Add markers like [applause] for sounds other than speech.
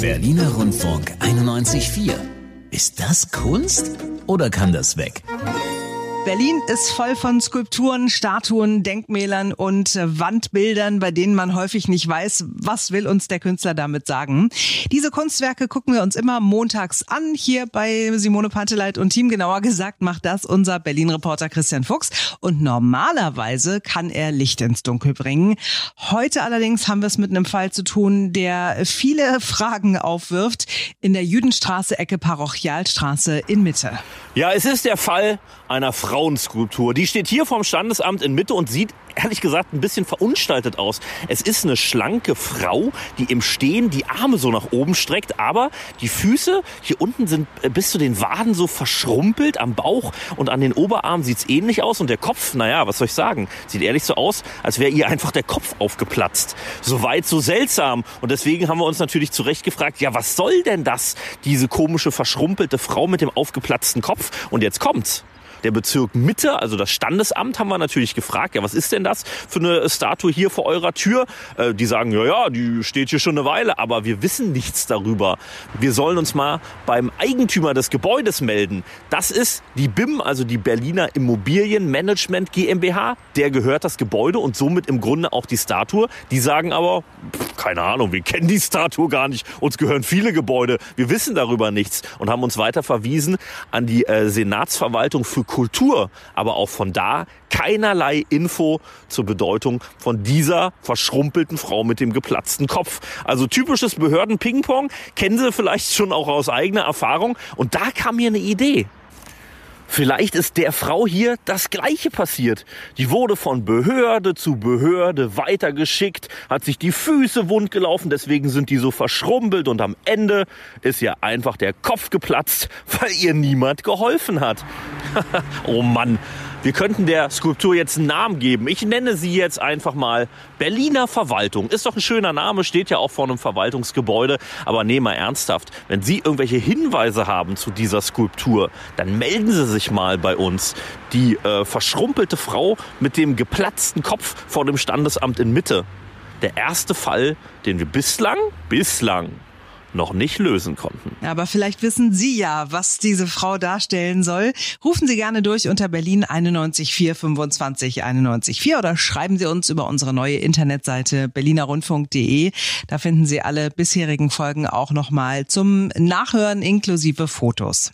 Berliner Rundfunk 91.4. Ist das Kunst oder kann das weg? Berlin ist voll von Skulpturen, Statuen, Denkmälern und äh, Wandbildern, bei denen man häufig nicht weiß, was will uns der Künstler damit sagen. Diese Kunstwerke gucken wir uns immer montags an, hier bei Simone Panteleit und Team. Genauer gesagt macht das unser Berlin-Reporter Christian Fuchs. Und normalerweise kann er Licht ins Dunkel bringen. Heute allerdings haben wir es mit einem Fall zu tun, der viele [laughs] Fragen aufwirft in der Jüdenstraße, Ecke Parochialstraße in Mitte. Ja, es ist der Fall einer Frauenskulptur. Die steht hier vom Standesamt in Mitte und sieht ehrlich gesagt ein bisschen verunstaltet aus. Es ist eine schlanke Frau, die im Stehen die Arme so nach oben streckt, aber die Füße hier unten sind bis zu den Waden so verschrumpelt am Bauch und an den Oberarmen sieht's ähnlich aus und der Kopf, naja, was soll ich sagen, sieht ehrlich so aus, als wäre ihr einfach der Kopf aufgeplatzt. So weit, so seltsam. Und deswegen haben wir uns natürlich zu Recht gefragt, ja, was soll denn das, diese komische, verschrumpelte Frau mit dem aufgeplatzten Kopf? Und jetzt kommt's der Bezirk Mitte, also das Standesamt, haben wir natürlich gefragt, ja, was ist denn das für eine Statue hier vor eurer Tür? Äh, die sagen, ja, ja, die steht hier schon eine Weile, aber wir wissen nichts darüber. Wir sollen uns mal beim Eigentümer des Gebäudes melden. Das ist die BIM, also die Berliner Immobilienmanagement GmbH. Der gehört das Gebäude und somit im Grunde auch die Statue. Die sagen aber, pff, keine Ahnung, wir kennen die Statue gar nicht. Uns gehören viele Gebäude. Wir wissen darüber nichts und haben uns weiter verwiesen an die äh, Senatsverwaltung für Kultur, aber auch von da keinerlei Info zur Bedeutung von dieser verschrumpelten Frau mit dem geplatzten Kopf. Also typisches Behörden-Ping-Pong, kennen Sie vielleicht schon auch aus eigener Erfahrung. Und da kam mir eine Idee. Vielleicht ist der Frau hier das Gleiche passiert. Die wurde von Behörde zu Behörde weitergeschickt, hat sich die Füße wund gelaufen, deswegen sind die so verschrumpelt und am Ende ist ihr einfach der Kopf geplatzt, [laughs] weil ihr niemand geholfen hat. [laughs] oh Mann, wir könnten der Skulptur jetzt einen Namen geben. Ich nenne sie jetzt einfach mal Berliner Verwaltung. Ist doch ein schöner Name, steht ja auch vor einem Verwaltungsgebäude. Aber nee, mal ernsthaft. Wenn Sie irgendwelche Hinweise haben zu dieser Skulptur, dann melden Sie sich mal bei uns. Die äh, verschrumpelte Frau mit dem geplatzten Kopf vor dem Standesamt in Mitte. Der erste Fall, den wir bislang, bislang noch nicht lösen konnten. Aber vielleicht wissen Sie ja, was diese Frau darstellen soll. Rufen Sie gerne durch unter Berlin 914 25 914 oder schreiben Sie uns über unsere neue Internetseite berlinerrundfunk.de. Da finden Sie alle bisherigen Folgen auch nochmal zum Nachhören inklusive Fotos.